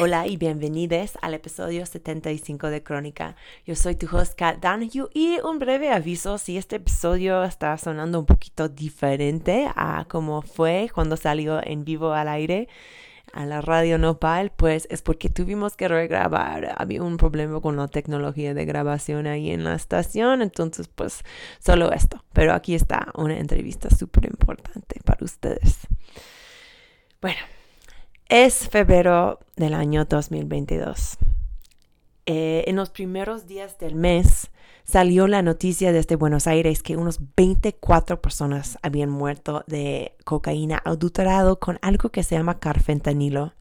Hola y bienvenidos al episodio 75 de Crónica. Yo soy tu host Kat Donahue y un breve aviso si este episodio está sonando un poquito diferente a como fue cuando salió en vivo al aire a la radio Nopal, pues es porque tuvimos que regrabar. Había un problema con la tecnología de grabación ahí en la estación, entonces pues solo esto. Pero aquí está una entrevista súper importante para ustedes. Bueno, es febrero del año 2022. Eh, en los primeros días del mes salió la noticia desde Buenos Aires que unos 24 personas habían muerto de cocaína adulterado con algo que se llama carfentanilo.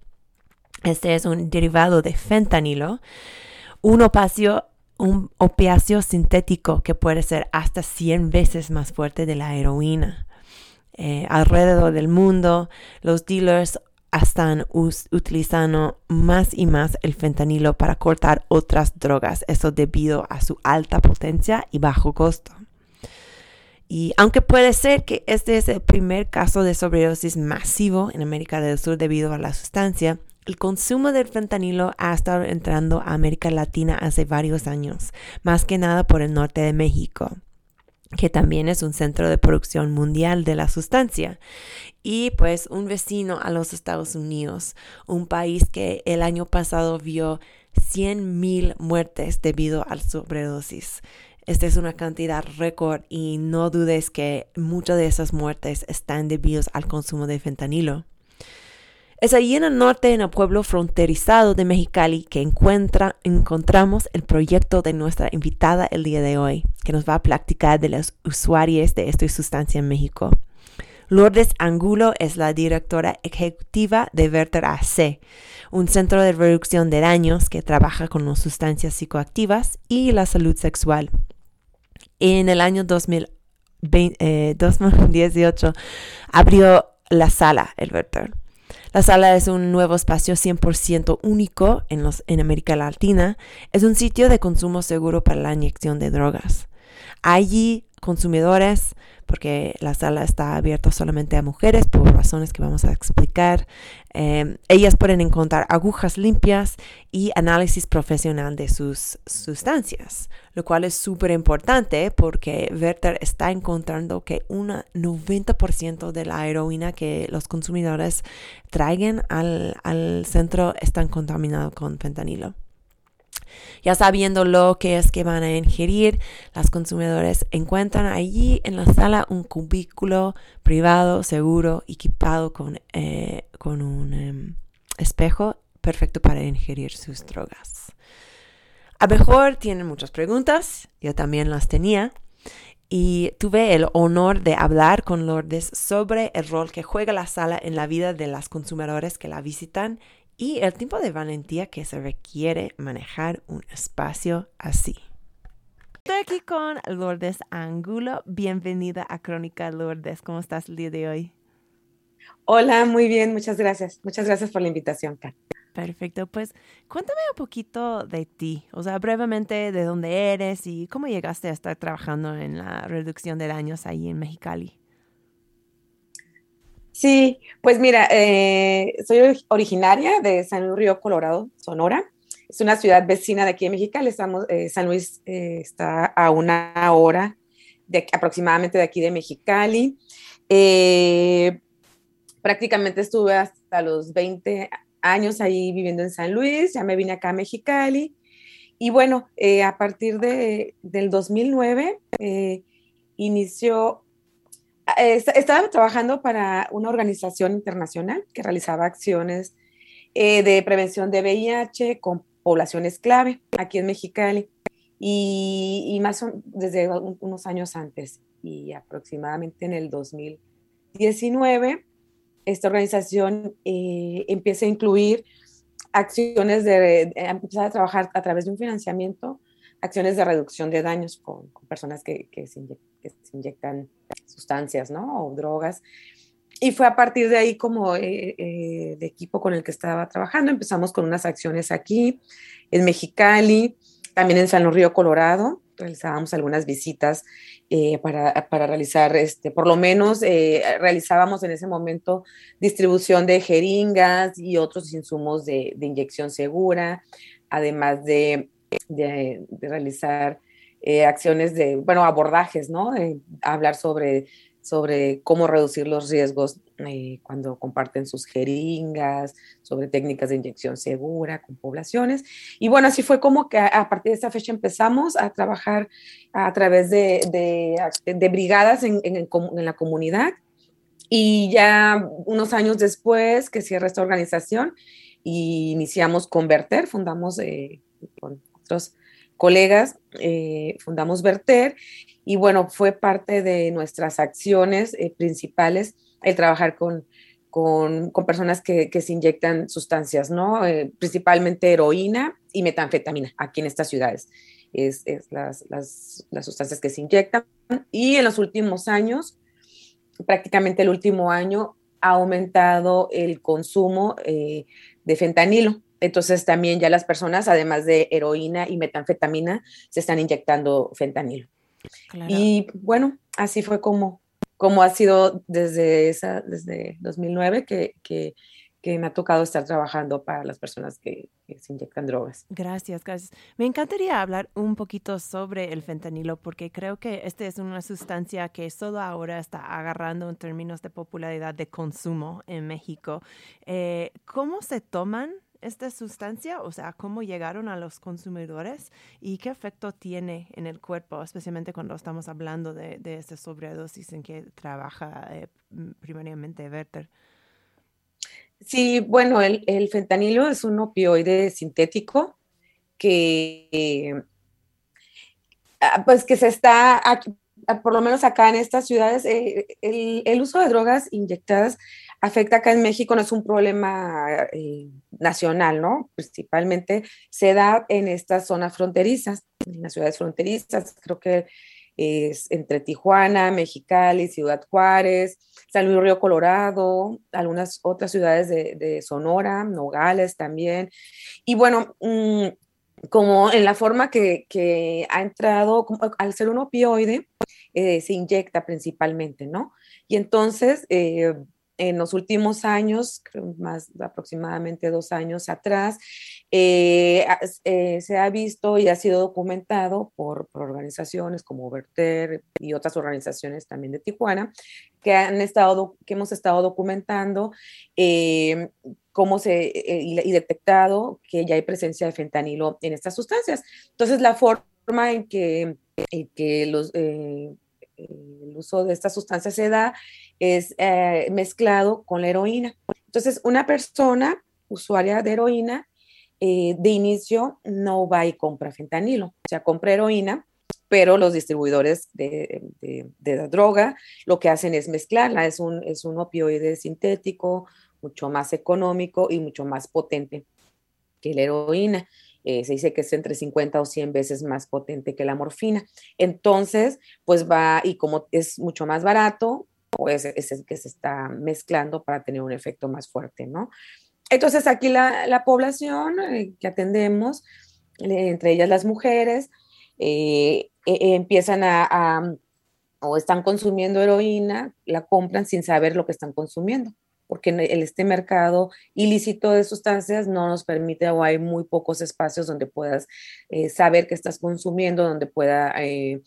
Este es un derivado de fentanilo, un opiáceo, un opiáceo sintético que puede ser hasta 100 veces más fuerte de la heroína. Eh, alrededor del mundo, los dealers están utilizando más y más el fentanilo para cortar otras drogas, eso debido a su alta potencia y bajo costo. Y aunque puede ser que este es el primer caso de sobredosis masivo en América del Sur debido a la sustancia, El consumo del fentanilo ha estado entrando a América Latina hace varios años, más que nada por el norte de México que también es un centro de producción mundial de la sustancia. Y pues un vecino a los Estados Unidos, un país que el año pasado vio 100.000 muertes debido al sobredosis. Esta es una cantidad récord y no dudes que muchas de esas muertes están debidas al consumo de fentanilo. Es allí en el norte, en el pueblo fronterizado de Mexicali, que encuentra, encontramos el proyecto de nuestra invitada el día de hoy, que nos va a platicar de los usuarios de esta sustancia en México. Lourdes Angulo es la directora ejecutiva de Verter AC, un centro de reducción de daños que trabaja con las sustancias psicoactivas y la salud sexual. En el año 2018 eh, abrió la sala El Verter la sala es un nuevo espacio 100% único en, los, en América Latina. Es un sitio de consumo seguro para la inyección de drogas. Allí consumidores porque la sala está abierta solamente a mujeres por razones que vamos a explicar. Em, ellas pueden encontrar agujas limpias y análisis profesional de sus sustancias, lo cual es súper importante porque Werther está encontrando que un 90% de la heroína que los consumidores traigan al, al centro están contaminados con fentanilo. Ya sabiendo lo que es que van a ingerir, los consumidores encuentran allí en la sala un cubículo privado, seguro, equipado con, eh, con un em, espejo perfecto para ingerir sus drogas. A mejor tienen muchas preguntas, yo también las tenía, y tuve el honor de hablar con Lourdes sobre el rol que juega la sala en la vida de los consumidores que la visitan y el tipo de valentía que se requiere manejar un espacio así. Estoy aquí con Lourdes Angulo. Bienvenida a Crónica Lourdes. ¿Cómo estás el día de hoy? Hola, muy bien, muchas gracias. Muchas gracias por la invitación, Kat. Perfecto, pues cuéntame un poquito de ti, o sea, brevemente de dónde eres y cómo llegaste a estar trabajando en la reducción de daños ahí en Mexicali. Sí, pues mira, eh, soy originaria de San Luis Río Colorado, Sonora. Es una ciudad vecina de aquí de Mexicali. Estamos, eh, San Luis eh, está a una hora de, aproximadamente de aquí de Mexicali. prácticamente estuve hasta los 20 años ahí viviendo en San Luis, ya me vine acá a Mexicali. Y bueno, a partir de, del 2009 inició estaba trabajando para una organización internacional que realizaba acciones eh, de prevención de VIH con poblaciones clave aquí en Mexicali. Y, más desde unos años antes y aproximadamente en el 2019 esta organización eh, empieza a incluir acciones de, empezar a trabajar a través de un financiamiento acciones de reducción de daños con, personas que, que, se inyectan sustancias, ¿no? O drogas. Y fue a partir de ahí como eh, eh, de equipo con el que estaba trabajando. Empezamos con unas acciones aquí, en Mexicali, también en San Luis Río Colorado. Realizábamos algunas visitas eh, para, para, realizar, este, por lo menos realizábamos en ese momento distribución de jeringas y otros insumos de, de inyección segura, además de de, realizar eh, acciones de, bueno, abordajes, ¿no? hablar sobre, sobre cómo reducir los riesgos eh, cuando comparten sus jeringas, sobre técnicas de inyección segura con poblaciones. Y bueno, así fue como que a, partir de esta fecha empezamos a trabajar a través de, de, brigadas en, en, en la comunidad. Y ya unos años después que cierra esta organización, y iniciamos Converter, fundamos eh, con colegas, eh, fundamos Verter y bueno, fue parte de nuestras acciones eh, principales el trabajar con, con, personas que, se inyectan sustancias, ¿no? Eh, principalmente heroína y metanfetamina aquí en estas ciudades. Es, las, sustancias que se inyectan. Y en los últimos años, prácticamente el último año, ha aumentado el consumo de fentanilo. Entonces también ya las personas, además de heroína y metanfetamina, se están inyectando fentanilo. Y bueno, así fue como, como ha sido desde, esa, desde 2009 que, que, que me ha tocado estar trabajando para las personas que, se inyectan drogas. Gracias, gracias. Me encantaría hablar un poquito sobre el fentanilo porque creo que esta es una sustancia que solo ahora está agarrando en términos de popularidad de consumo en México. Eh, ¿Cómo se toman esta sustancia? O sea, ¿cómo llegaron a los consumidores y qué efecto tiene en el cuerpo, especialmente cuando estamos hablando de, de esta sobredosis en que trabaja eh, primariamente Werther? Sí, bueno, el, fentanilo es un opioide sintético que, ah, pues que se está, ah, por lo menos acá en estas ciudades, eh, el, uso de drogas inyectadas afecta acá en México, no es un problema eh, nacional, ¿no? Principalmente se da en estas zonas fronterizas, en las ciudades fronterizas, creo que es entre Tijuana, Mexicali, Ciudad Juárez, San Luis Río Colorado, algunas otras ciudades de, Sonora, Nogales también. Y bueno, mm, como en la forma que, ha entrado, al ser un opioide, eh, se inyecta principalmente, ¿no? Y entonces, eh, en los últimos años, más aproximadamente dos años atrás, eh, eh, se ha visto y ha sido documentado por, organizaciones como Verter y otras organizaciones también de Tijuana, que, han estado, que hemos estado documentando eh, cómo se, y, detectado que ya hay presencia de fentanilo en estas sustancias. Entonces, la forma en que, en que los el uso de esta sustancia se da es eh, mezclado con la heroína. Entonces, una persona usuaria de heroína eh, de inicio no va y compra fentanilo, o sea, compra heroína, pero los distribuidores de, la droga lo que hacen es mezclarla, es un, es un opioide sintético, mucho más económico y mucho más potente que la heroína. Eh, se dice que es entre 50 o 100 veces más potente que la morfina. Entonces, pues va, y como es mucho más barato, pues es el que se está mezclando para tener un efecto más fuerte, ¿no? Entonces, aquí la, población eh, que atendemos, entre ellas las mujeres, eh, empiezan a, o están consumiendo heroína, la compran sin saber lo que están consumiendo porque en este mercado ilícito de sustancias no nos permite o hay muy pocos espacios donde puedas eh, saber que estás consumiendo, donde, pueda, eh,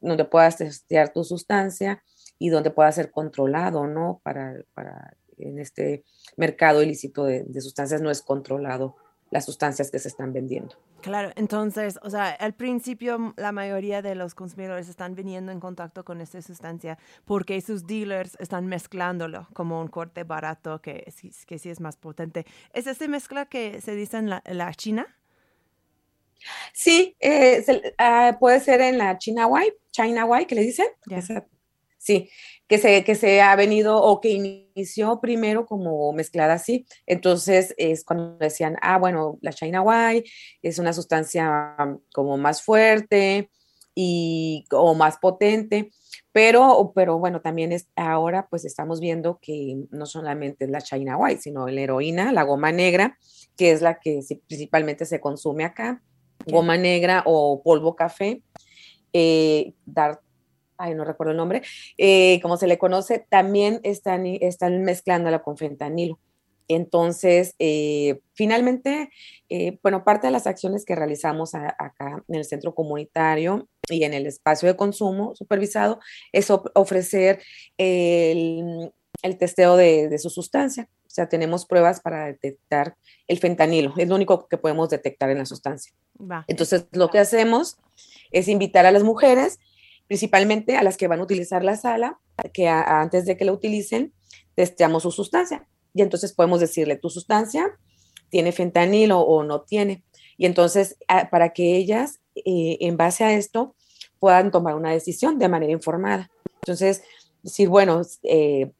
donde puedas testear tu sustancia y donde pueda ser controlado, ¿no? Para, para en este mercado ilícito de sustancias no es controlado las sustancias que se están vendiendo. Claro, entonces, o sea, al principio la mayoría de los consumidores están viniendo en contacto con esta sustancia porque sus dealers están mezclándolo como un corte barato que, que sí es más potente. ¿Es esta mezcla que se dice en la, China? Sí, eh, ah, puede ser en la China White, China White, que le dicen. Sí, que se, que se ha venido o que inició primero como mezclada así. Entonces es cuando decían, ah, bueno, la China White es una sustancia como más fuerte y o más potente. Pero, pero bueno, también es, ahora pues estamos viendo que no solamente es la China White, sino la heroína, la goma negra, que es la que principalmente se consume acá, goma negra o polvo café, eh, dar ay, no recuerdo el nombre, eh, como se le conoce, también están, están mezclándola con fentanilo. Entonces, eh, finalmente, eh, bueno, parte de las acciones que realizamos acá en el centro comunitario y en el espacio de consumo supervisado es ofrecer el, testeo de, su sustancia. O sea, tenemos pruebas para detectar el fentanilo. Es lo único que podemos detectar en la sustancia. Entonces, lo que hacemos es invitar a las mujeres principalmente a las que van a utilizar la sala, que antes de que la utilicen, testeamos su sustancia. Y entonces podemos decirle, tu sustancia tiene fentanilo o no tiene. Y entonces, para que ellas, eh, en base a esto, puedan tomar una decisión de manera informada. Entonces, decir, bueno, eh,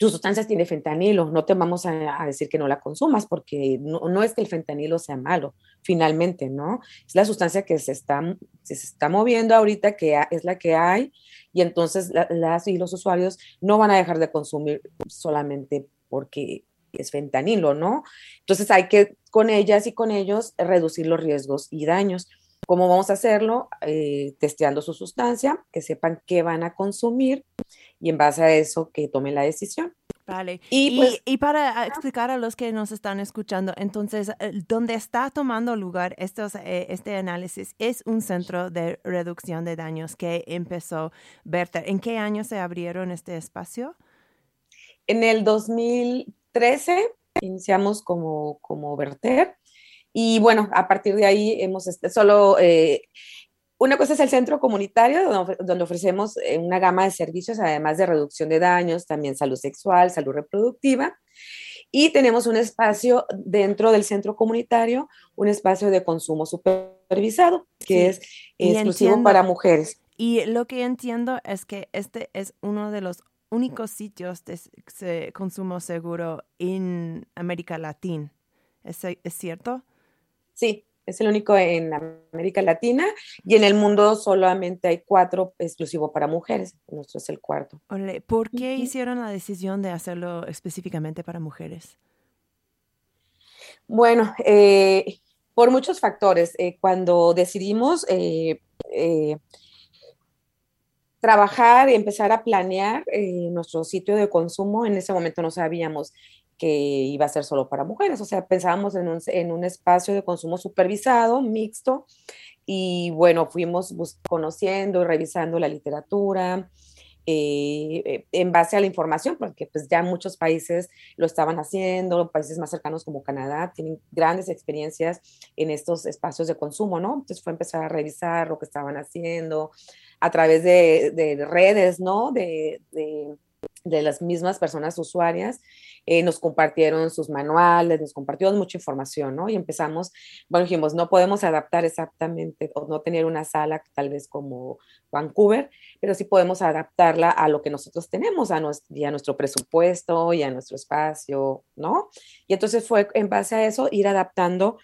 tu sustancia tiene fentanilo, no te vamos a, decir que no la consumas, porque no, es que el fentanilo sea malo, finalmente, ¿no? Es la sustancia que se está, se está moviendo ahorita, que es la que hay, y entonces las y los usuarios no van a dejar de consumir solamente porque es fentanilo, ¿no? Entonces hay que con ellas y con ellos reducir los riesgos y daños. ¿Cómo vamos a hacerlo? Eh, testeando su sustancia, que sepan qué van a consumir y en base a eso que tomen la decisión. Vale. Y, pues y, para explicar a los que nos están escuchando, entonces, ¿dónde está tomando lugar estos, eh, este análisis es un centro de reducción de daños que empezó Verter. ¿En qué año se abrieron este espacio? En el 2013 iniciamos como, como Verter. Y bueno, a partir de ahí hemos este, solo eh, una cosa es el centro comunitario, donde ofrecemos eh, una gama de servicios, además de reducción de daños, también salud sexual, salud reproductiva. Y tenemos un espacio dentro del centro comunitario, un espacio de consumo supervisado, que es exclusivo para mujeres. Y lo que entiendo es que este es uno de los únicos sitios de consumo seguro en América Latina. ¿Es, ¿Es cierto? Sí, es el único en América Latina y en el mundo solamente hay cuatro exclusivos para mujeres. Nuestro es el cuarto. ¿Por qué hicieron la decisión de hacerlo específicamente para mujeres? Bueno, eh, por muchos factores. Eh, cuando decidimos eh, trabajar y empezar a planear nuestro sitio de consumo, en ese momento no sabíamos que iba a ser solo para mujeres. O sea, pensábamos en un, en un espacio de consumo supervisado, mixto, y bueno, fuimos conociendo y revisando la literatura. Eh, eh, en base a la información, porque pues ya muchos países lo estaban haciendo, países más cercanos como Canadá tienen grandes experiencias en estos espacios de consumo, ¿no? Entonces fue empezar a revisar lo que estaban haciendo a través de, de redes, ¿no? De, de, las mismas personas usuarias eh, nos compartieron sus manuales, nos compartieron mucha información, ¿no? Y empezamos, bueno, dijimos, no podemos adaptar exactamente o no tener una sala tal vez como Vancouver, pero sí podemos adaptarla a lo que nosotros tenemos, a nuestro, y a nuestro presupuesto y a nuestro espacio, ¿no? Y entonces fue en base a eso ir adaptando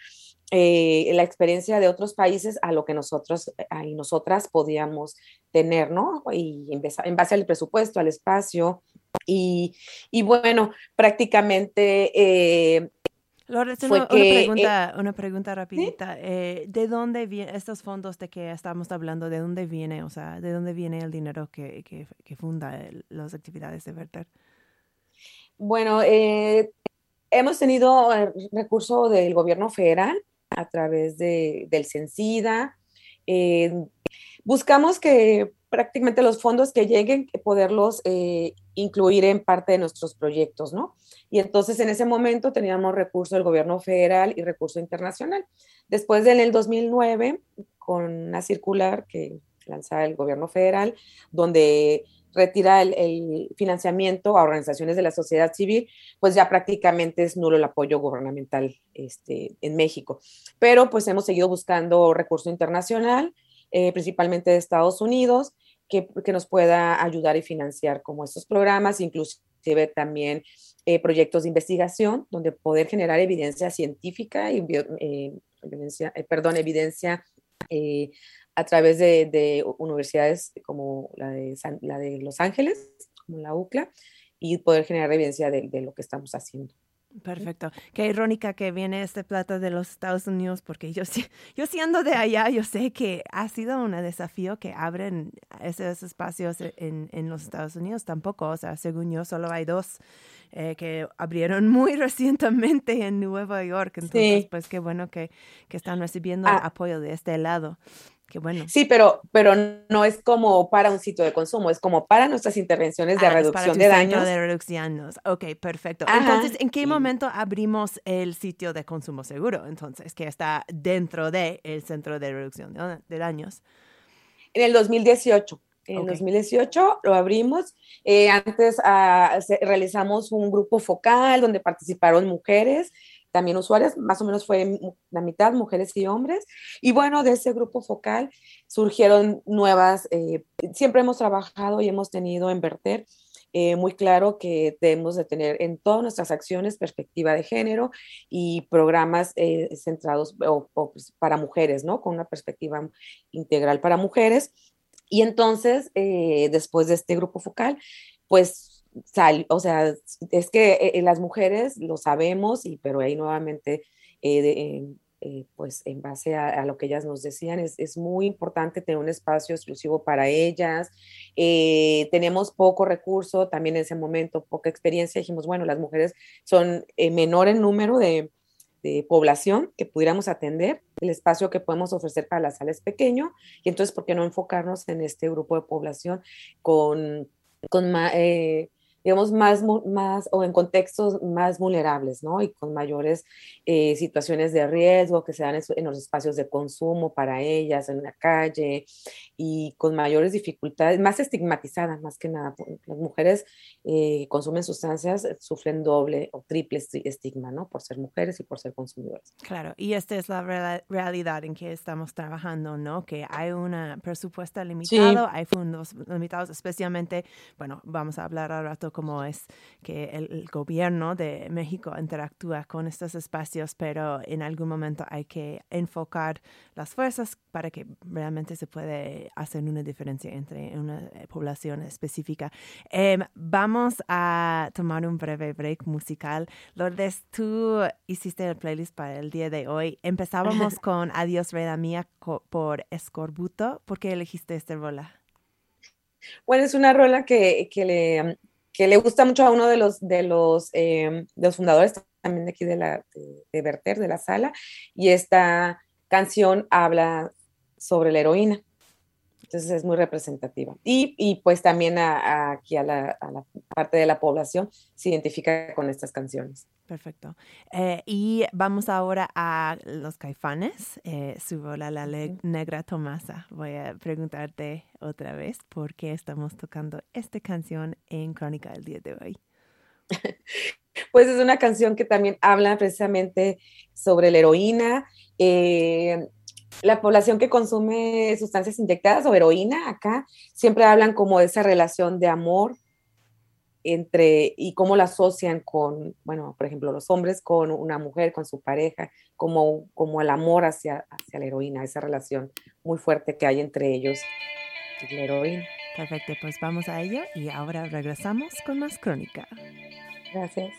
eh, la experiencia de otros países a lo que nosotros eh, y nosotras podíamos tener, ¿no? Y en base al presupuesto, al espacio, y, y bueno, prácticamente... Eh, una, pregunta, una pregunta rapidita. Eh, ¿De dónde vienen estos fondos de que estamos hablando? ¿De dónde viene, o sea, de dónde viene el dinero que, que, que funda las actividades de Verter? Bueno, eh, hemos tenido recurso del gobierno federal a través de, del CENSIDA. buscamos que prácticamente los fondos que lleguen, poderlos eh, incluir en parte de nuestros proyectos, ¿no? Y entonces en ese momento teníamos recurso del gobierno federal y recurso internacional. Después de en el 2009, con una circular que lanzaba el gobierno federal, donde retira el, financiamiento a organizaciones de la sociedad civil, pues ya prácticamente es nulo el apoyo gubernamental este, en México. Pero pues hemos seguido buscando recurso internacional eh, principalmente de Estados Unidos, que, que, nos pueda ayudar y financiar como estos programas, inclusive también eh, proyectos de investigación, donde poder generar evidencia científica y eh, evidencia, perdón, evidencia a través de, de, universidades como la de, la de Los Ángeles, como la UCLA, y poder generar evidencia de, de lo que estamos haciendo. Perfecto. Qué irónica que viene este plato de los Estados Unidos, porque yo, yo siendo de allá, yo sé que ha sido un desafío que abren esos espacios en, en los Estados Unidos tampoco. O sea, según yo, solo hay dos eh, que abrieron muy recientemente en Nueva York. Entonces, pues qué bueno que, que están recibiendo ah. apoyo de este lado. Qué bueno. Sí, pero, pero no es como para un sitio de consumo, es como para nuestras intervenciones de ah, reducción de daños. de reducción. Ok, perfecto. Entonces, ¿en qué momento abrimos el sitio de consumo seguro? Entonces, que está dentro del el centro de reducción de, daños. En el 2018. En el 2018 lo abrimos. Eh, antes ah, realizamos un grupo focal donde participaron mujeres también usuarias, más o menos fue la mitad mujeres y hombres. Y bueno, de ese grupo focal surgieron nuevas, eh, siempre hemos trabajado y hemos tenido en Verter eh, muy claro que debemos de tener en todas nuestras acciones perspectiva de género y programas eh, centrados pues, para mujeres, ¿no? Con una perspectiva integral para mujeres. Y entonces, después de este grupo focal, pues o sea, es que eh, las mujeres lo sabemos, y, pero ahí nuevamente eh, eh, pues en base a, lo que ellas nos decían, es, es, muy importante tener un espacio exclusivo para ellas. Eh, tenemos poco recurso, también en ese momento, poca experiencia. Dijimos, bueno, las mujeres son menor en número de, de población que pudiéramos atender, el espacio que podemos ofrecer para la sala es pequeño, y entonces, ¿por qué no enfocarnos en este grupo de población con, con eh, digamos, más, más o en contextos más vulnerables, ¿no? Y con mayores eh, situaciones de riesgo que se dan en, los espacios de consumo para ellas, en la calle, y con mayores dificultades, más estigmatizadas, más que nada. Las mujeres que eh, consumen sustancias eh, sufren doble o triple estigma, ¿no? Por ser mujeres y por ser consumidoras. Claro, y esta es la realidad en que estamos trabajando, ¿no? Que hay un presupuesto limitado, hay fondos limitados, especialmente, bueno, vamos a hablar ahora rato cómo es que el, gobierno de México interactúa con estos espacios, pero en algún momento hay que enfocar las fuerzas para que realmente se puede hacer una diferencia entre una eh, población específica. Em, vamos a tomar un breve break musical. Lourdes, tú hiciste el playlist para el día de hoy. Empezábamos con Adiós, Reda Mía por Escorbuto. ¿Por qué elegiste esta rola? Bueno, es una rola que, que, le, que le gusta mucho a uno de los, de los, em, de los fundadores también de aquí de, la, de, Verter, de la sala, y esta canción habla sobre la heroína. Entonces es muy representativa. Y, y pues también aquí a la, a la, parte de la población se identifica con estas canciones. Perfecto. Eh, y vamos ahora a los caifanes, eh, su bola La Negra Tomasa. Voy a preguntarte otra vez por qué estamos tocando esta canción en Crónica del día de hoy. Pues es una canción que también habla precisamente sobre la heroína. Eh, la población que consume sustancias inyectadas o heroína acá siempre hablan como de esa relación de amor entre y cómo la asocian con, bueno, por ejemplo, los hombres con una mujer, con su pareja, como, como el amor hacia, hacia la heroína, esa relación muy fuerte que hay entre ellos y la heroína. Perfecto, pues vamos a ello y ahora regresamos con más crónica. Gracias.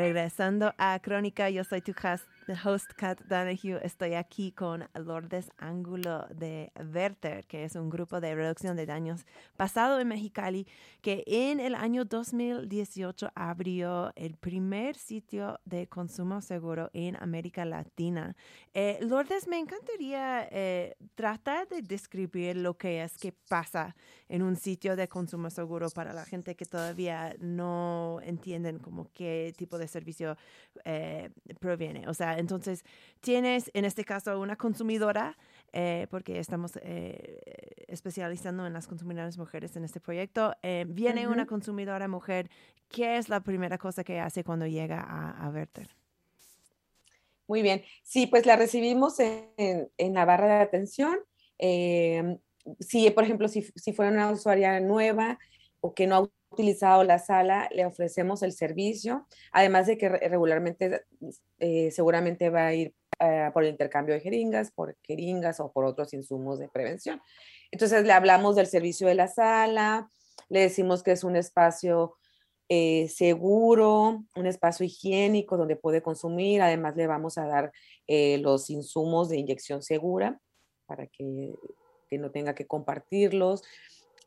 Regresando a Crónica, yo soy tu host, Kat Donahue. Estoy aquí con Lourdes Ángulo de Werther, que es un grupo de reducción de daños basado en Mexicali, que en el año 2018 abrió el primer sitio de consumo seguro en América Latina. Eh, Lourdes, me encantaría eh, tratar de describir lo que es que pasa en un sitio de consumo seguro para la gente que todavía no entienden como qué tipo de servicio eh, proviene. O sea, entonces tienes en este caso una consumidora, eh, porque estamos eh, especializando en las consumidoras mujeres en este proyecto. viene una consumidora mujer, ¿qué es la primera cosa que hace cuando llega a, a Verter? Muy bien. Sí, pues la recibimos en, en la barra de atención. si, por ejemplo, si, si fuera una usuaria nueva o que no ha utilizado la sala, le ofrecemos el servicio, además de que regularmente eh, seguramente va a ir eh, por el intercambio de jeringas, por jeringas o por otros insumos de prevención. Entonces le hablamos del servicio de la sala, le decimos que es un espacio eh, seguro, un espacio higiénico donde puede consumir, además le vamos a dar los insumos de inyección segura para que, que no tenga que compartirlos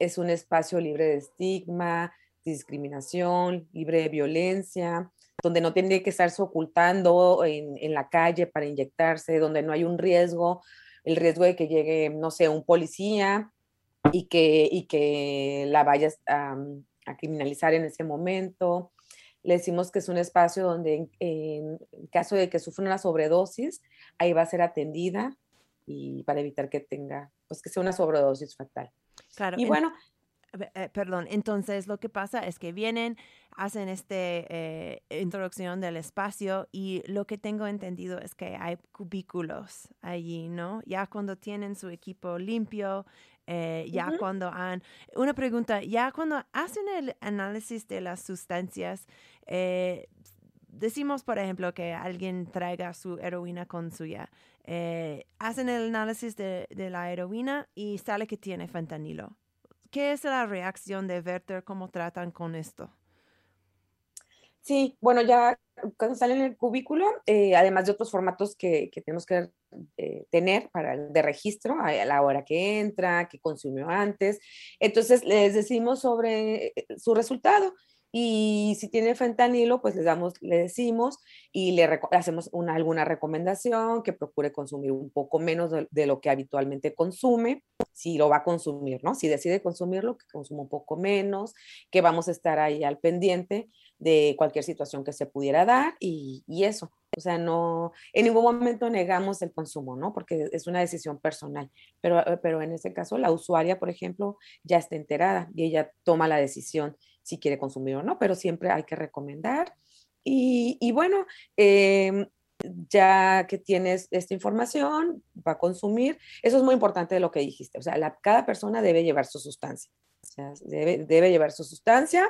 es un espacio libre de estigma, discriminación, libre de violencia, donde no tiene que estarse ocultando en, la calle para inyectarse, donde no hay un riesgo, el riesgo de que llegue, no sé, un policía y que, y que la vaya a, criminalizar en ese momento. Le decimos que es un espacio donde en, caso de que sufra una sobredosis, ahí va a ser atendida y para evitar que tenga, pues que sea una sobredosis fatal. Claro. Y bueno, eh, perdón, entonces lo que pasa es que vienen, hacen esta eh, introducción del espacio y lo que tengo entendido es que hay cubículos allí, ¿no? Ya cuando tienen su equipo limpio, eh, ya cuando han... Una pregunta, ya cuando hacen el análisis de las sustancias, decimos, por ejemplo, que alguien traiga su heroína con suya. Hacen el análisis de, de la heroína y sale que tiene fentanilo. ¿Qué es la reacción de Werther? ¿Cómo tratan con esto? Sí, bueno, ya cuando sale en el cubículo, eh, además de otros formatos que, tenemos que eh, tener para de registro a, la hora que entra, que consumió antes, entonces les decimos sobre eh, su resultado y si tiene fentanilo, pues les damos, le decimos y le hacemos una, alguna recomendación que procure consumir un poco menos de, lo que habitualmente consume, si lo va a consumir, ¿no? Si decide consumirlo, que consuma un poco menos, que vamos a estar ahí al pendiente de cualquier situación que se pudiera dar y, y eso. O sea, no, en ningún momento negamos el consumo, ¿no? Porque es una decisión personal. Pero, pero en este caso, la usuaria, por ejemplo, ya está enterada y ella toma la decisión si quiere consumir o no, pero siempre hay que recomendar. Y, bueno, em, ya que tienes esta información, va a consumir. Eso es muy importante de lo que dijiste. O sea, cada persona debe llevar su sustancia. Debe, llevar su sustancia,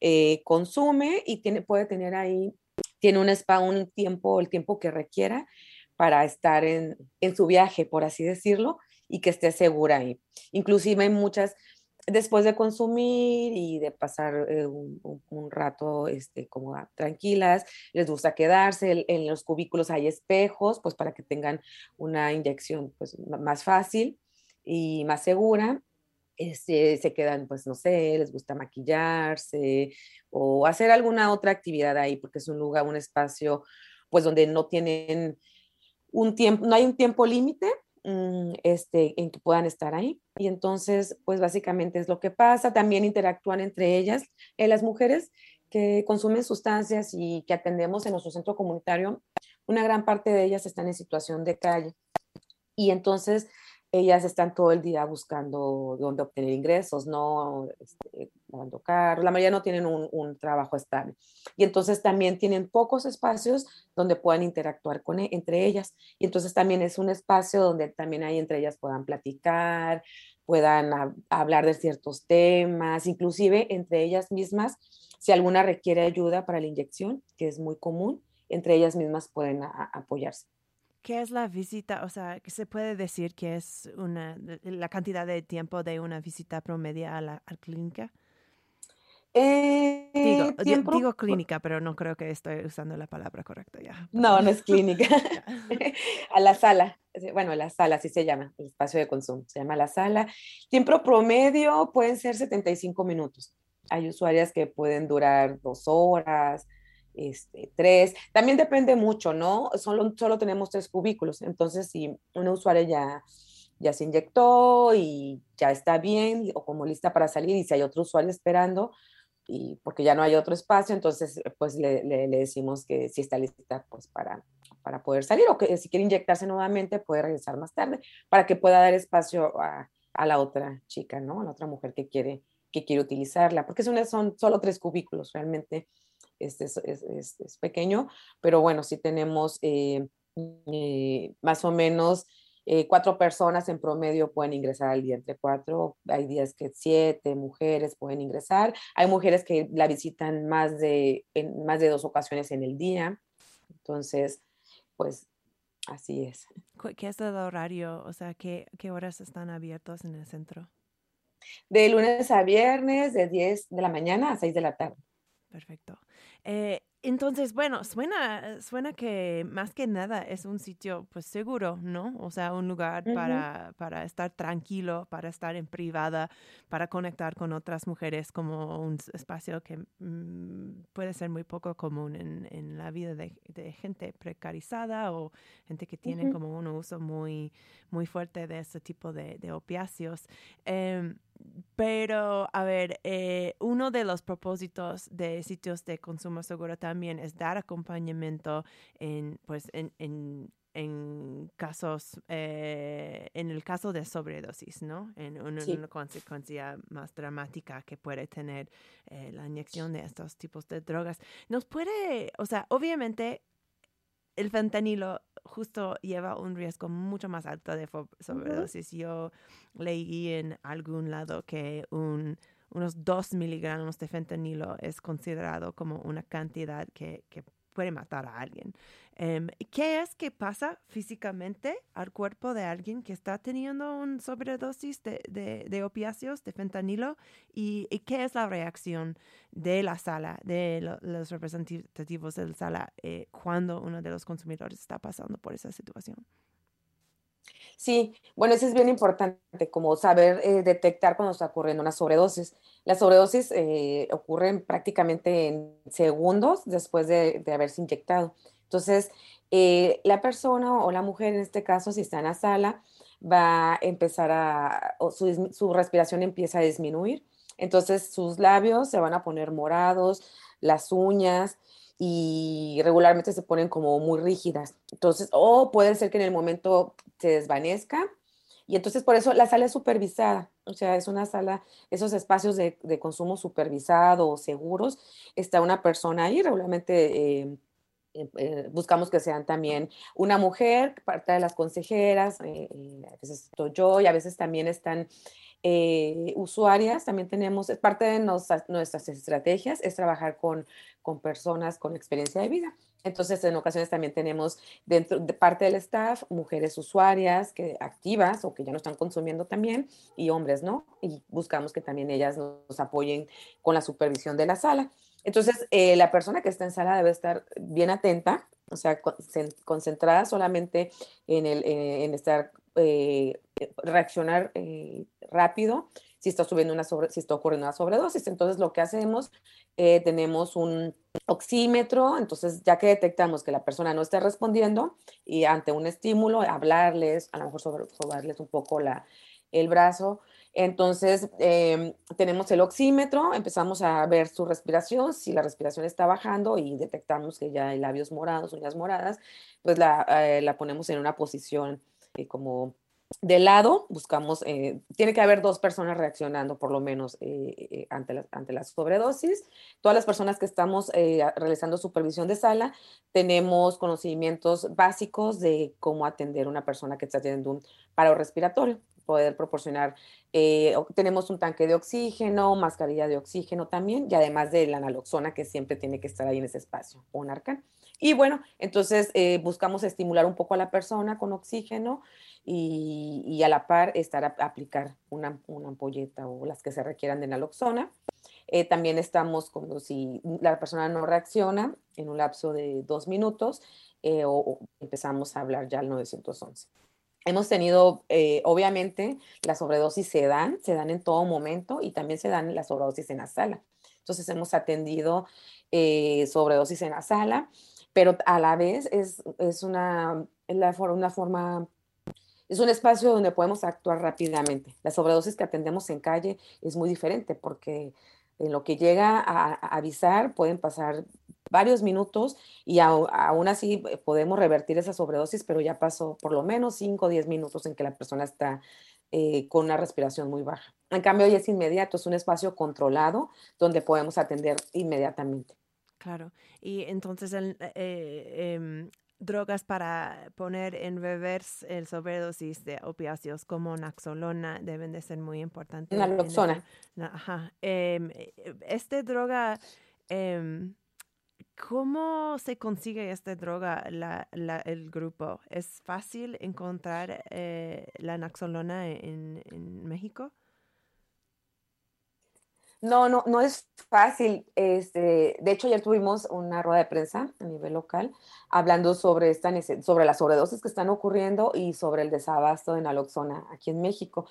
eh, consume y tiene, puede tener ahí, tiene un spa, un tiempo, el tiempo que requiera para estar en, en su viaje, por así decirlo, y que esté segura ahí. Inclusive hay muchas después de consumir y de pasar eh, un, rato este, como tranquilas, les gusta quedarse, en, los cubículos hay espejos, pues para que tengan una inyección pues, más fácil y más segura. Este, se quedan, pues no sé, les gusta maquillarse o hacer alguna otra actividad ahí, porque es un lugar, un espacio, pues donde no tienen un tiempo, no hay un tiempo límite, este, en que puedan estar ahí. Y entonces, pues básicamente es lo que pasa. También interactúan entre ellas. Eh, las mujeres que consumen sustancias y que atendemos en nuestro centro comunitario, una gran parte de ellas están en situación de calle. Y entonces ellas están todo el día buscando dónde obtener ingresos, no este, lavando carros, la mayoría no tienen un, trabajo estable. Y entonces también tienen pocos espacios donde puedan interactuar con, e, entre ellas. Y entonces también es un espacio donde también hay entre ellas puedan platicar, puedan hablar de ciertos temas, inclusive entre ellas mismas, si alguna requiere ayuda para la inyección, que es muy común, entre ellas mismas pueden apoyarse. ¿Qué es la visita? O sea, ¿qué se puede decir que es una, la cantidad de tiempo de una visita promedio a la clínica? Eh, digo, digo, clínica, pero no creo que estoy usando la palabra correcta ya. No, no es clínica. a la sala, bueno, la sala así se llama, el espacio de consumo, se llama la sala. Tiempo promedio pueden ser 75 minutos. Hay usuarias que pueden durar dos horas, este, tres. También depende mucho, ¿no? Solo, solo tenemos tres cubículos. Entonces, si una usuaria ya, ya se inyectó y ya está bien o como lista para salir y si hay otro usuario esperando, y porque ya no hay otro espacio, entonces pues le, le, decimos que si está lista pues para, para poder salir o que si quiere inyectarse nuevamente puede regresar más tarde para que pueda dar espacio a, a la otra chica, ¿no? A la otra mujer que quiere, que quiere utilizarla, porque son, son solo tres cubículos, realmente este es, es, es, pequeño, pero bueno, sí tenemos eh, eh, más o menos eh, cuatro personas en promedio pueden ingresar al día, entre cuatro, hay días que siete mujeres pueden ingresar, hay mujeres que la visitan más de, en más de dos ocasiones en el día, entonces, pues así es. ¿Qué es el horario? O sea, ¿qué, qué horas están abiertos en el centro? De lunes a viernes, de 10 de la mañana a 6 de la tarde. Perfecto. Eh, entonces, bueno, suena, suena que más que nada es un sitio pues seguro, ¿no? O sea, un lugar para, para estar tranquilo, para estar en privada, para conectar con otras mujeres como un espacio que mm, puede ser muy poco común en, en la vida de, de, gente precarizada o gente que tiene como un uso muy, muy fuerte de ese tipo de, de opiáceos. Eh, pero, a ver, eh, uno de los propósitos de sitios de consumo seguro también es dar acompañamiento en, pues, en, en, en casos, eh, en el caso de sobredosis, ¿no? En una, consecuencia más dramática que puede tener eh, la inyección de estos tipos de drogas. Nos puede, o sea, obviamente el fentanilo justo lleva un riesgo mucho más alto de sobredosis. Yo leí en algún lado que un, unos 2 miligramos de fentanilo es considerado como una cantidad que, que puede matar a alguien. Em, ¿Qué es que pasa físicamente al cuerpo de alguien que está teniendo una sobredosis de, opiáceos, de fentanilo? Y, qué es la reacción de la sala, de los representativos de la sala, eh, cuando uno de los consumidores está pasando por esa situación? Sí, bueno, eso es bien importante, como saber eh, detectar cuando está ocurriendo una sobredosis. Las sobredosis eh, ocurren prácticamente en segundos después de, haberse inyectado. Entonces, eh, la persona o la mujer en este caso, si está en la sala, va a empezar a, su, su respiración empieza a disminuir. Entonces, sus labios se van a poner morados, las uñas, y regularmente se ponen como muy rígidas. Entonces, o puede ser que en el momento se desvanezca y entonces por eso la sala es supervisada, o sea, es una sala, esos espacios de, consumo supervisado o seguros, está una persona ahí, regularmente eh, eh, eh, buscamos que sean también una mujer, parte de las consejeras, a veces estoy yo y a veces también están eh, usuarias, también tenemos, es parte de nuestras estrategias, es trabajar con, con personas con experiencia de vida. Entonces, en ocasiones también tenemos dentro de parte del staff mujeres usuarias que activas o que ya no están consumiendo también y hombres, ¿no? Y buscamos que también ellas nos apoyen con la supervisión de la sala. Entonces, eh, la persona que está en sala debe estar bien atenta, o sea, concentrada solamente en, el, eh, en estar eh, reaccionar eh, rápido si está subiendo una sobre, si está ocurriendo una sobredosis. Entonces lo que hacemos, eh, tenemos un oxímetro, entonces ya que detectamos que la persona no está respondiendo y ante un estímulo, hablarles, a lo mejor sobre, sobarles un poco la, el brazo, entonces em, tenemos el oxímetro, empezamos a ver su respiración, si la respiración está bajando y detectamos que ya hay labios morados, uñas moradas, pues la, la ponemos en una posición eh, como de lado, buscamos, eh, tiene que haber dos personas reaccionando por lo menos eh, ante, la, ante la sobredosis. Todas las personas que estamos realizando supervisión de sala tenemos conocimientos básicos de cómo atender a una persona que está teniendo un paro respiratorio, poder proporcionar, tenemos un tanque de oxígeno, mascarilla de oxígeno también, y además de la naloxona que siempre tiene que estar ahí en ese espacio, o narcan. Y bueno, entonces eh, buscamos estimular un poco a la persona con oxígeno y, a la par estar a, aplicar una, una, ampolleta o las que se requieran de naloxona. Eh, también estamos como si la persona no reacciona en un lapso de dos minutos eh, o, o, empezamos a hablar ya al 911. Hemos tenido, eh, obviamente, las sobredosis se dan, se dan en todo momento y también se dan las sobredosis en la sala. Entonces hemos atendido eh, sobredosis en la sala, pero a la vez es, es una, la, una forma, es un espacio donde podemos actuar rápidamente. Las sobredosis que atendemos en calle es muy diferente porque en lo que llega a, a avisar pueden pasar varios minutos y aún así eh, podemos revertir esa sobredosis, pero ya pasó por lo menos 5 o 10 minutos en que la persona está eh, con una respiración muy baja. En cambio, hoy es inmediato, es un espacio controlado donde podemos atender inmediatamente. Claro, y entonces el, eh, eh, drogas para poner en reverse el sobredosis de opiáceos como naxolona deben de ser muy importantes. Naloxona. Ajá. Eh, este droga, eh, ¿cómo se consigue esta droga, la, la, el grupo? ¿Es fácil encontrar eh, la naxolona en, en México? No, no, no es fácil. Este, de hecho, ayer tuvimos una rueda de prensa a nivel local hablando sobre, esta, sobre las sobredosis que están ocurriendo y sobre el desabasto de naloxona aquí en México.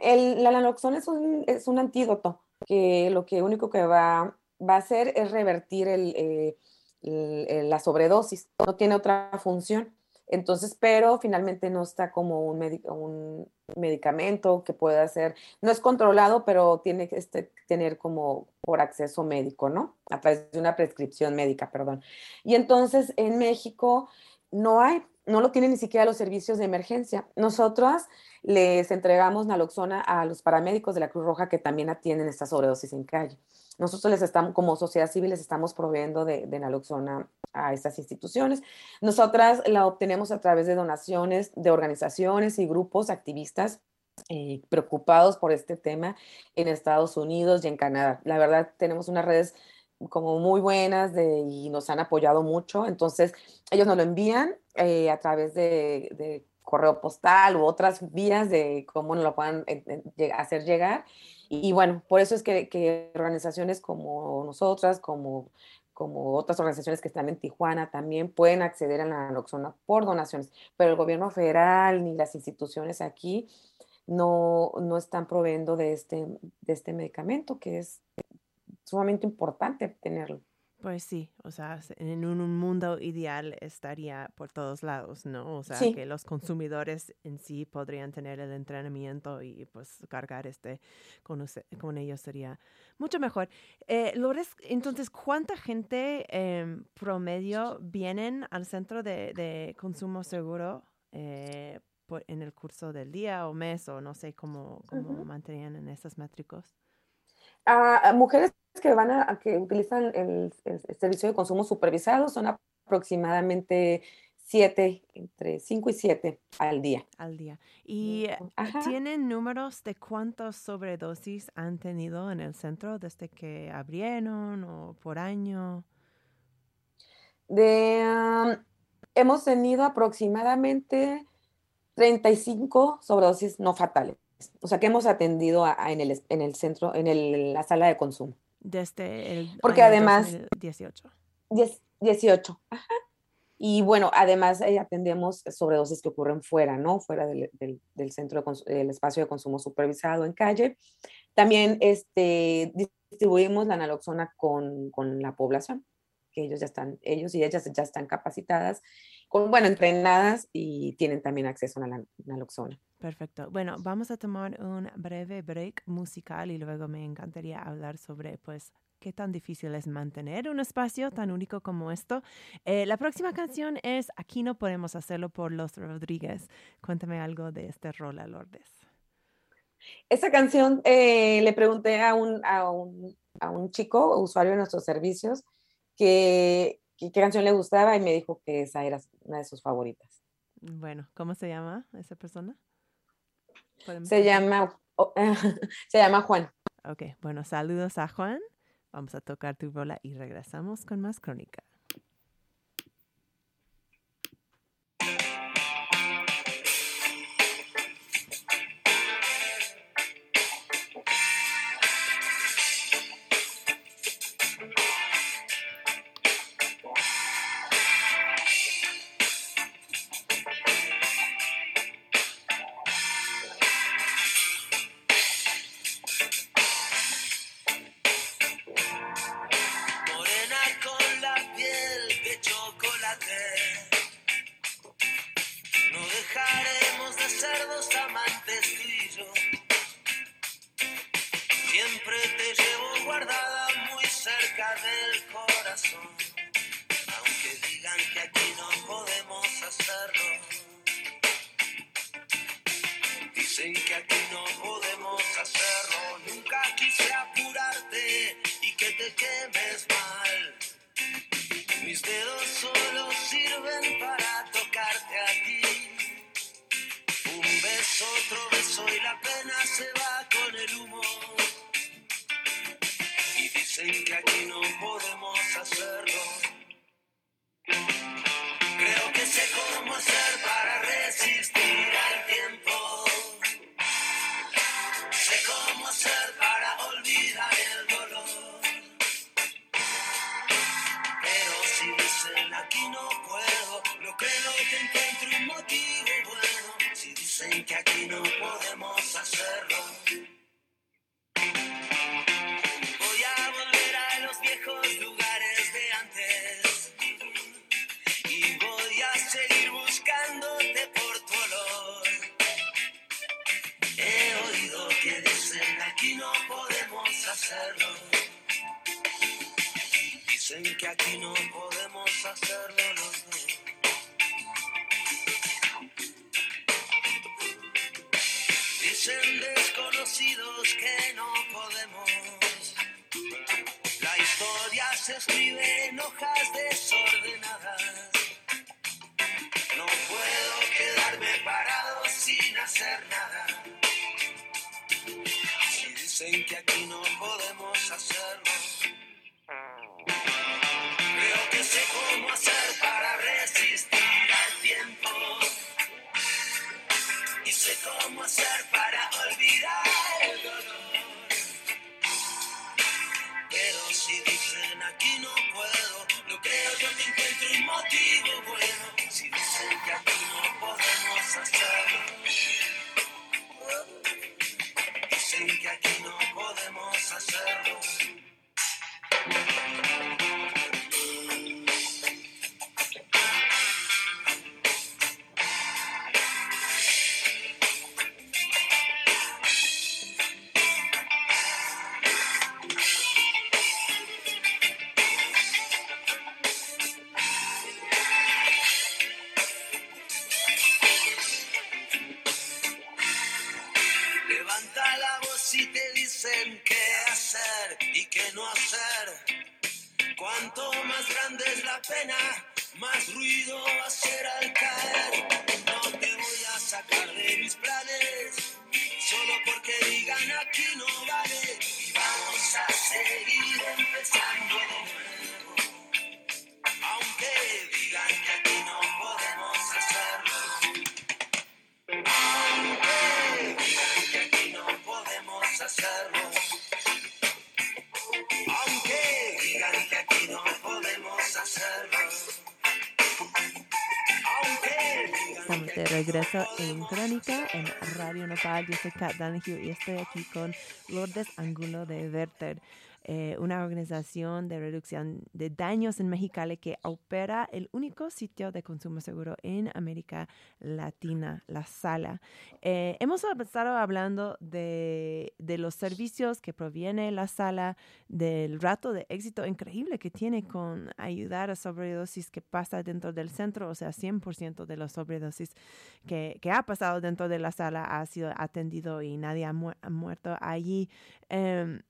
El, la naloxona es un, es un antídoto que lo que único que va, va a hacer es revertir el, eh, el, la sobredosis, no tiene otra función. Entonces, pero finalmente no está como un, un medicamento que pueda ser, no es controlado, pero tiene que este, tener como por acceso médico, ¿no? A través de una prescripción médica, perdón. Y entonces en México no hay, no lo tienen ni siquiera los servicios de emergencia. Nosotros les entregamos naloxona a los paramédicos de la Cruz Roja que también atienden esta sobredosis en calle. Nosotros les estamos, como sociedad civil, les estamos proveyendo de, de naloxona a estas instituciones. Nosotras la obtenemos a través de donaciones de organizaciones y grupos activistas eh, preocupados por este tema en Estados Unidos y en Canadá. La verdad, tenemos unas redes como muy buenas y nos han apoyado mucho. Entonces, ellos nos lo envían eh, a través de, de, correo postal u otras vías de cómo nos lo puedan eh, hacer llegar. Y, bueno, por eso es que, que organizaciones como nosotras, como como otras organizaciones que están en Tijuana también pueden acceder a la naloxona por donaciones, pero el gobierno federal ni las instituciones aquí no, no están proveyendo de este, de este medicamento que es sumamente importante tenerlo. Pues sí, o sea, en un mundo ideal estaría por todos lados, ¿no? O sea, sí. que los consumidores en sí podrían tener el entrenamiento y pues cargar este con, con ellos sería mucho mejor. Eh, Lourdes, entonces, ¿cuánta gente eh, promedio vienen al centro de, de consumo seguro eh, por, en el curso del día o mes o no sé cómo, cómo uh -huh. mantenían en esos métricos? Uh, mujeres que van a, que utilizan el, servicio de consumo supervisado son aproximadamente siete, entre cinco y siete al día. Al día. ¿Y Ajá. tienen números de cuántos sobredosis han tenido en el centro desde que abrieron o por año? De, um, hemos tenido aproximadamente 35 sobredosis no fatales. O sea, que hemos atendido a, a en, el, en el centro, en el, la sala de consumo. Desde el Porque además, 18. 18. Ajá. Y bueno, además eh, atendemos sobredosis que ocurren fuera, ¿no? Fuera del, del, del centro, de del espacio de consumo supervisado en calle. También este, distribuimos la naloxona con, con la población, que ellos ya están, ellos y ellas ya están capacitadas, con, bueno, entrenadas y tienen también acceso a la naloxona. Perfecto. Bueno, vamos a tomar un breve break musical y luego me encantaría hablar sobre, pues, qué tan difícil es mantener un espacio tan único como esto. Eh, la próxima canción es Aquí no podemos hacerlo por Los Rodríguez. Cuéntame algo de este rol, Lourdes. Esa canción eh, le pregunté a un, a, un, a un chico, usuario de nuestros servicios, que, que, qué canción le gustaba y me dijo que esa era una de sus favoritas. Bueno, ¿cómo se llama esa persona? Se llama, oh, se llama Juan. Ok, bueno, saludos a Juan. Vamos a tocar tu rola y regresamos con más crónica. Dicen que aquí no podemos hacerlo. Nunca quise apurarte y que te quemes mal. Mis dedos solo sirven para tocarte a ti. Un beso, otro beso y la pena se va regreso en Crónica en Radio Nopal. Yo soy Kat Danahue y estoy aquí con Lourdes Angulo de Verter, eh, una organización de reducción de daños en Mexicali que opera el único sitio de consumo seguro en América Latina, La Sala. Eh, hemos estado hablando de, de los servicios que proviene La Sala, del rato de éxito increíble que tiene con ayudar a sobredosis que pasa dentro del centro, o sea, 100% de los sobredosis que, que ha pasado dentro de la sala ha sido atendido y nadie ha muerto allí. Em,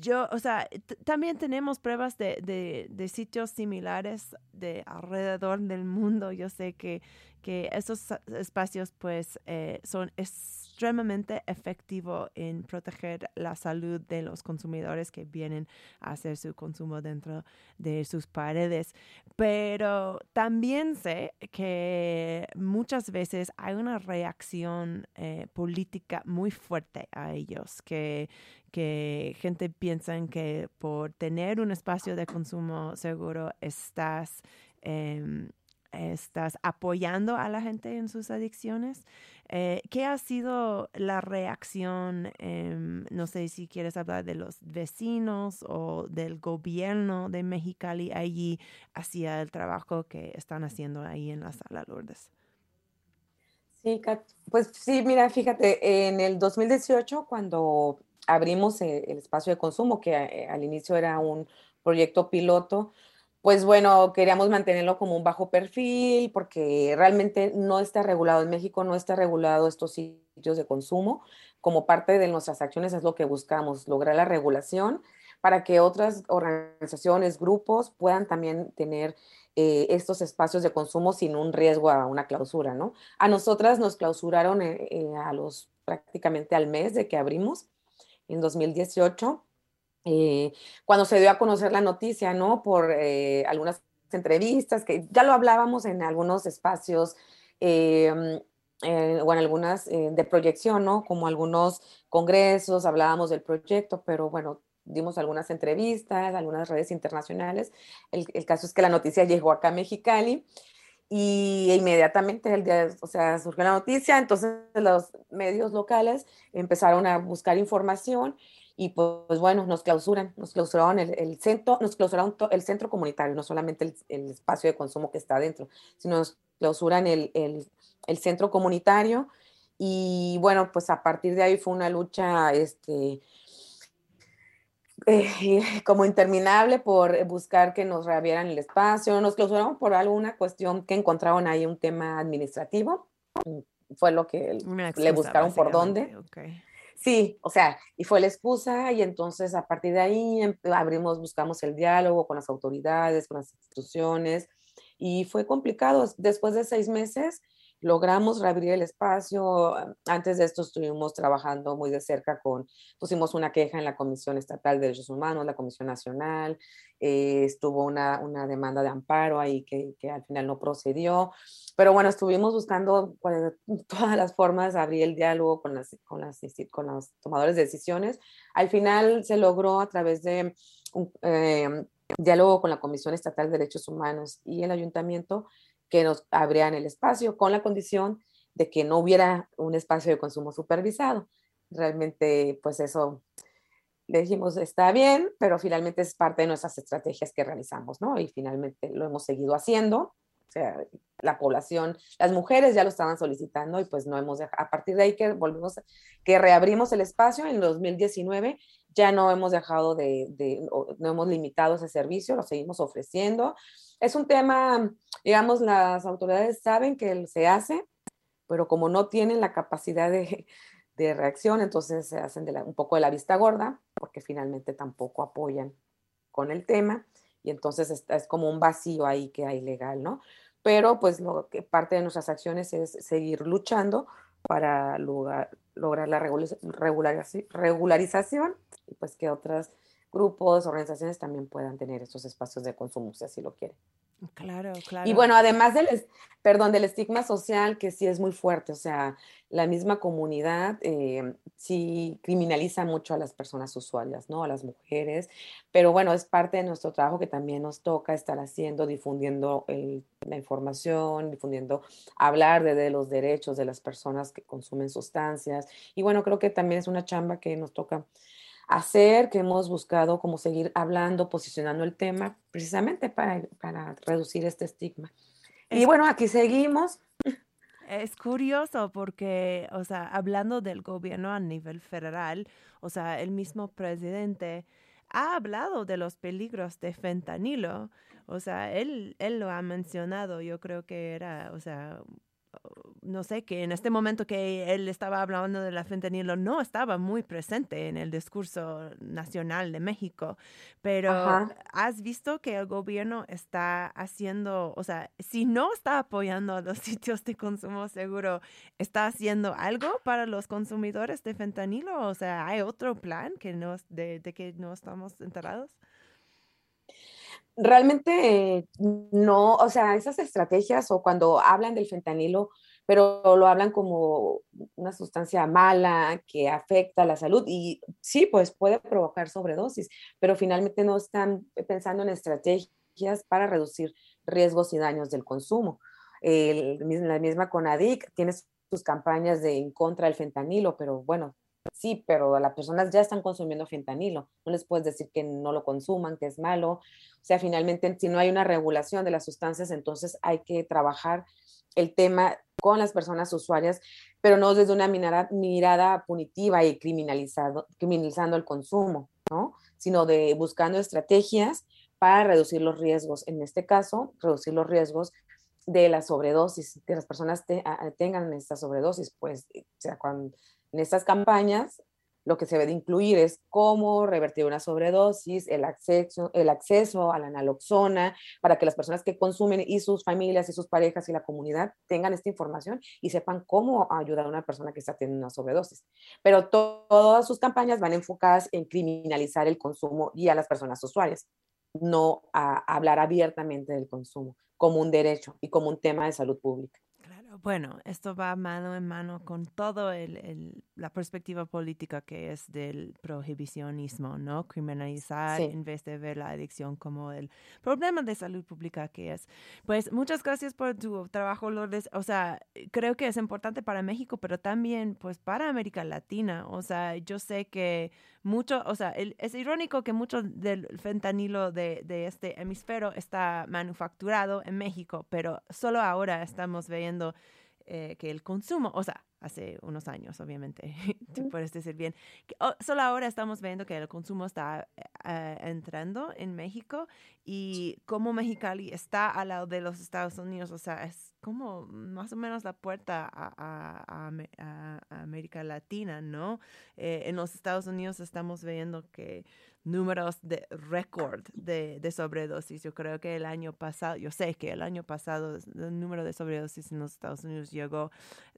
yo, o sea, también tenemos pruebas de, de, de sitios similares de alrededor del mundo. Yo sé que, que esos espacios pues eh, son extremadamente efectivos en proteger la salud de los consumidores que vienen a hacer su consumo dentro de sus paredes. Pero también sé que muchas veces hay una reacción eh, política muy fuerte a ellos, que, que gente piensa que por tener un espacio de consumo seguro estás... em, estás apoyando a la gente en sus adicciones. Eh, ¿Qué ha sido la reacción? Em, no sé si quieres hablar de los vecinos o del gobierno de Mexicali allí hacia el trabajo que están haciendo ahí en la sala Lourdes. Sí, pues sí, mira, fíjate, en el 2018, cuando abrimos eh, el espacio de consumo, que eh, al inicio era un proyecto piloto, pues bueno, queríamos mantenerlo como un bajo perfil porque realmente no está regulado en México, no está regulado estos sitios de consumo. Como parte de nuestras acciones es lo que buscamos, lograr la regulación para que otras organizaciones, grupos puedan también tener eh, estos espacios de consumo sin un riesgo a una clausura, ¿no? A nosotras nos clausuraron eh, eh, a los prácticamente al mes de que abrimos en 2018 eh, cuando se dio a conocer la noticia, ¿no? Por eh, algunas entrevistas, que ya lo hablábamos en algunos espacios em, eh, o en algunas de proyección, ¿no? Como algunos congresos, hablábamos del proyecto, pero bueno, dimos algunas entrevistas, algunas redes internacionales. El, el caso es que la noticia llegó acá a Mexicali y inmediatamente el día, o sea, surgió la noticia, entonces los medios locales empezaron a buscar información y pues, bueno, nos clausuran, nos clausuraron el, centro, nos clausuraron el centro comunitario, no solamente el, espacio de consumo que está adentro, sino nos clausuran el, centro comunitario. Y bueno, pues a partir de ahí fue una lucha, este, eh, como interminable por buscar que nos reabrieran el espacio, nos clausuraron por alguna cuestión que encontraron ahí un tema administrativo, fue lo que le buscaron por dónde. Sí, o sea, y fue la excusa y entonces a partir de ahí em, abrimos, buscamos el diálogo con las autoridades, con las instituciones y fue complicado. Después de seis meses logramos reabrir el espacio. Antes de esto estuvimos trabajando muy de cerca con, pusimos una queja en la Comisión Estatal de Derechos Humanos, la Comisión Nacional, eh, estuvo una, una, demanda de amparo ahí que, que al final no procedió. Pero bueno, estuvimos buscando todas las formas abrir el diálogo con, las, con, las, con los tomadores de decisiones. Al final se logró a través de un em, diálogo con la Comisión Estatal de Derechos Humanos y el ayuntamiento que nos abrían el espacio con la condición de que no hubiera un espacio de consumo supervisado. Realmente, pues eso le dijimos, está bien, pero finalmente es parte de nuestras estrategias que realizamos, ¿no? Y finalmente lo hemos seguido haciendo o sea, la población, las mujeres ya lo estaban solicitando y pues no hemos dejado, a partir de ahí que volvimos, que reabrimos el espacio en 2019, ya no hemos dejado de, de no hemos limitado ese servicio, lo seguimos ofreciendo. Es un tema, digamos, las autoridades saben que se hace, pero como no tienen la capacidad de, de reacción, entonces se hacen de un poco de la vista gorda, porque finalmente tampoco apoyan con el tema y entonces es, es, como un vacío ahí que hay legal, ¿no? Pero pues lo que parte de nuestras acciones es seguir luchando para lograr, lograr la regularización y pues que otros grupos, organizaciones también puedan tener estos espacios de consumo si así lo quieren. Claro, claro. Y bueno, además del, perdón, del estigma social que sí es muy fuerte, o sea, la misma comunidad eh, sí criminaliza mucho a las personas usuarias, ¿no? A las mujeres, pero bueno, es parte de nuestro trabajo que también nos toca estar haciendo, difundiendo la información, difundiendo, hablar de, de los derechos de las personas que consumen sustancias. Y bueno, creo que también es una chamba que nos toca hacer, que hemos buscado como seguir hablando, posicionando el tema, precisamente para, para reducir este estigma. y bueno, aquí seguimos. Es curioso porque, o sea, hablando del gobierno a nivel federal, o sea, el mismo presidente ha hablado de los peligros de fentanilo. O sea, él, él lo ha mencionado, yo creo que era, o sea, no sé, que en este momento que él estaba hablando de la fentanilo no estaba muy presente en el discurso nacional de México, pero has visto que el gobierno está haciendo, o sea, si no está apoyando a los sitios de consumo seguro, ¿está haciendo algo para los consumidores de fentanilo? O sea, ¿hay otro plan que de, de que no estamos enterados? Realmente no, o sea, esas estrategias o cuando hablan del fentanilo, pero lo hablan como una sustancia mala que afecta la salud y sí, pues puede provocar sobredosis, pero finalmente no están pensando en estrategias para reducir riesgos y daños del consumo. la misma CONADIC tiene sus campañas de en contra del fentanilo, pero bueno, sí, pero las personas ya están consumiendo fentanilo. No les puedes decir que no lo consuman, que es malo. O sea, finalmente, si no hay una regulación de las sustancias, entonces hay que trabajar el tema con las personas usuarias, pero no desde una mirada, punitiva y criminalizado, criminalizando el consumo, ¿no? Sino de buscando estrategias para reducir los riesgos. En este caso, reducir los riesgos de la sobredosis, que las personas tengan esta sobredosis, pues, o sea, en estas campañas lo que se debe incluir es cómo revertir una sobredosis, el acceso, el acceso a la naloxona, para que las personas que consumen y sus familias y sus parejas y la comunidad tengan esta información y sepan cómo ayudar a una persona que está teniendo una sobredosis. Pero todas sus campañas van enfocadas en criminalizar el consumo y a las personas usuarias, no a hablar abiertamente del consumo como un derecho y como un tema de salud pública. Bueno, esto va mano en mano con todo el, la perspectiva política que es del prohibicionismo, ¿no? Criminalizar en vez de ver la adicción como el problema de salud pública que es. Pues muchas gracias por tu trabajo, Lourdes. O sea, creo que es importante para México, pero también pues para América Latina. O sea, yo sé que mucho, o sea, es irónico que mucho del fentanilo de, de este hemisferio está manufacturado en México, pero solo ahora estamos viendo eh, que el consumo, o sea, hace unos años, obviamente, tú puedes decir bien, oh, solo ahora estamos viendo que el consumo está eh, entrando en México y como Mexicali está al lado de los Estados Unidos, o sea, es como más o menos la puerta a, América Latina, ¿no? Eh, en los Estados Unidos estamos viendo que números de récord de, de, sobredosis. Yo creo que el año pasado, yo sé que el año pasado el número de sobredosis en los Estados Unidos llegó,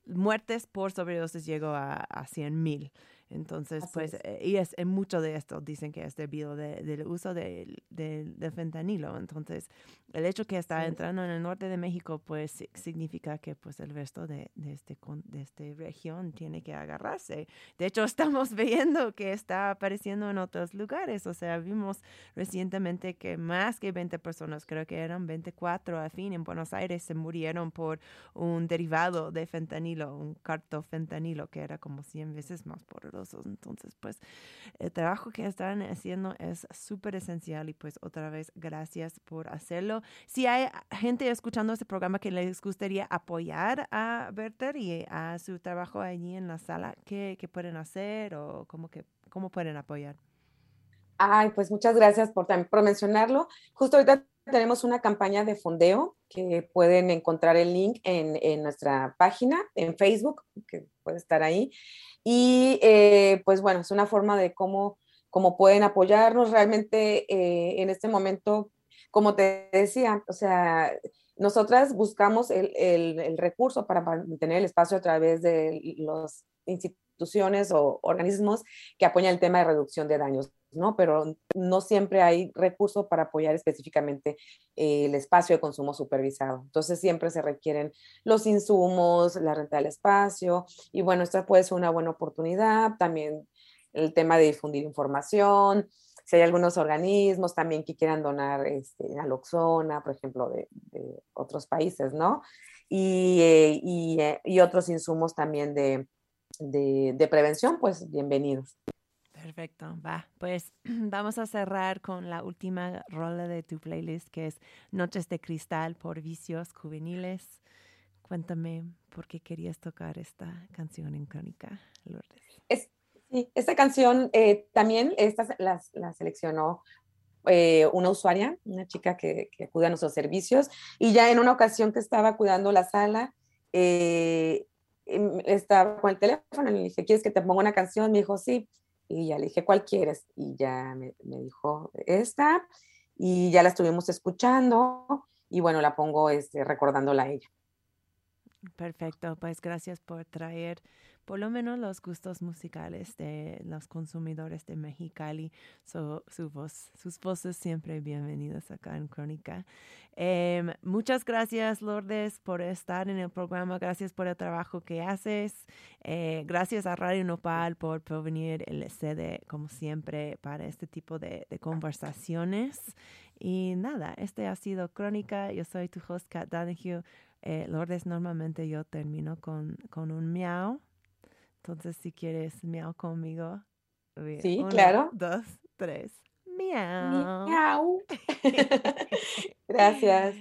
muertes por sobredosis llegó a, a 100 mil. Entonces, pues, eh, y es en mucho de esto dicen que es debido del uso del de, fentanilo. Entonces, el hecho que está entrando en el norte de México, pues, significa que, pues, el resto de, de, este, de esta región tiene que agarrarse. De hecho, estamos viendo que está apareciendo en otros lugares. O sea, vimos recientemente que más que 20 personas, creo que eran 24 a fin, en Buenos Aires se murieron por un derivado de fentanilo, un cartofentanilo, que era como 100 veces más poderoso entonces, pues el trabajo que están haciendo es súper esencial y pues otra vez gracias por hacerlo. Si hay gente escuchando este programa que les gustaría apoyar a Berter y a su trabajo allí en la sala, ¿qué, qué pueden hacer o cómo, que, cómo pueden apoyar? Ay, pues muchas gracias por, por mencionarlo. Justo ahorita tenemos una campaña de fondeo que pueden encontrar el link en, en nuestra página, en Facebook, que puede estar ahí. Y eh, pues bueno, es una forma de cómo, cómo pueden apoyarnos realmente eh, en este momento, como te decía, o sea, nosotras buscamos el, el, recurso para mantener el espacio a través de los instituciones o organismos que apoyan el tema de reducción de daños. ¿no? Pero no siempre hay recurso para apoyar específicamente el espacio de consumo supervisado. Entonces siempre se requieren los insumos, la renta del espacio y bueno, esta puede ser una buena oportunidad. También el tema de difundir información. Si hay algunos organismos también que quieran donar este, naloxona, por ejemplo, de, otros países, ¿no? Y, eh, eh, y, otros insumos también de, de prevención, pues bienvenidos. Perfecto, va. Pues vamos a cerrar con la última rola de tu playlist, que es Noches de Cristal por Vicios Juveniles. Cuéntame por qué querías tocar esta canción en Crónica, Lourdes. Sí, esta canción eh, también esta, la, seleccionó eh, una usuaria, una chica que, que, acude a nuestros servicios, y ya en una ocasión que estaba cuidando la sala, eh, em, estaba con el teléfono y le dije, ¿quieres que te ponga una canción? Me dijo, sí y ya le dije, ¿cuál quieres? Y ya me, dijo, esta, y ya la estuvimos escuchando, y bueno, la pongo este, recordándola a ella. Perfecto, pues gracias por traer por lo menos los gustos musicales de los consumidores de Mexicali, su voz, sus voces siempre bienvenidas acá en Crónica. Em, muchas gracias, Lourdes, por estar en el programa. Gracias por el trabajo que haces. Eh, gracias a Radio Nopal por provenir el sede, como siempre, para este tipo de, conversaciones. Y nada, este ha sido Crónica. Yo soy tu host, Kat Donahue. Eh, Lourdes, normalmente yo termino con, con un miau. Entonces, si quieres miau conmigo. Sí, claro. Dos, tres. Miau. Miau. Gracias.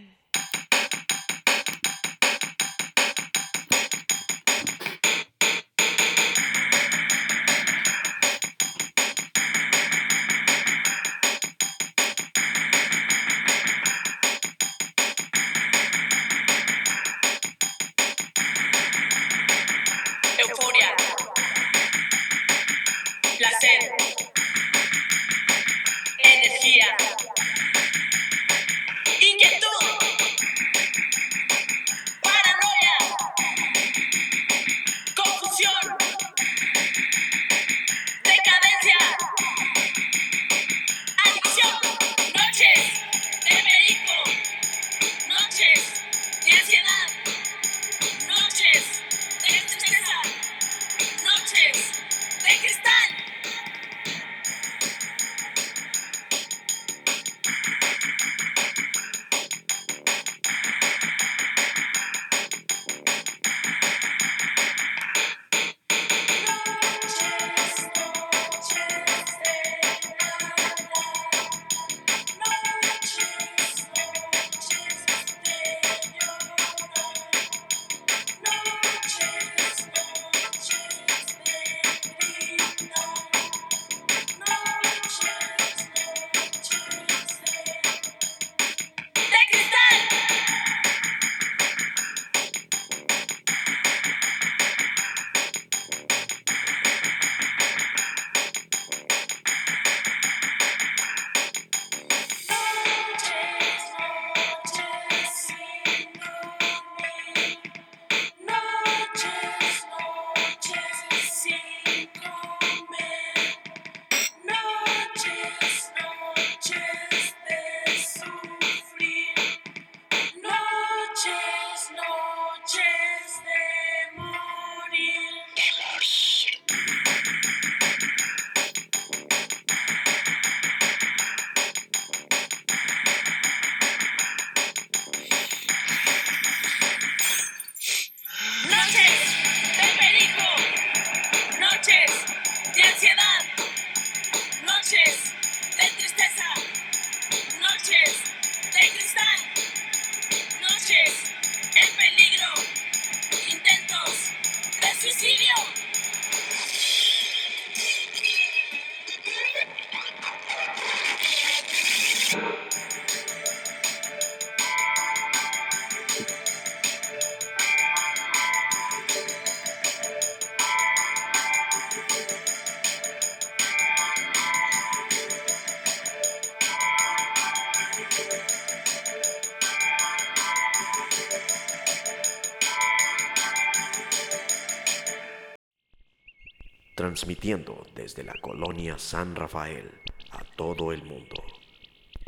Desde la colonia San Rafael a todo el mundo.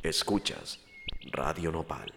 Escuchas Radio Nopal.